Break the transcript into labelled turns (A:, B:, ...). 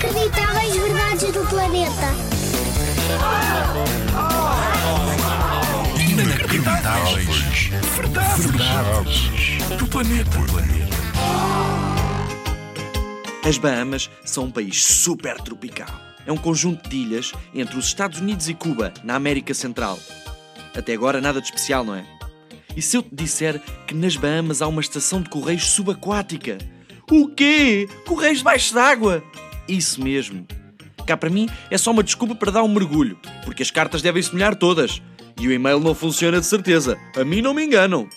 A: Inacreditáveis verdades do planeta.
B: Inacreditáveis verdades, verdades do planeta.
C: As Bahamas são um país super tropical. É um conjunto de ilhas entre os Estados Unidos e Cuba, na América Central. Até agora nada de especial, não é? E se eu te disser que nas Bahamas há uma estação de correios subaquática? O quê? Correios debaixo d'água? Isso mesmo. Cá para mim é só uma desculpa para dar um mergulho, porque as cartas devem se molhar todas. E o e-mail não funciona de certeza. A mim não me enganam.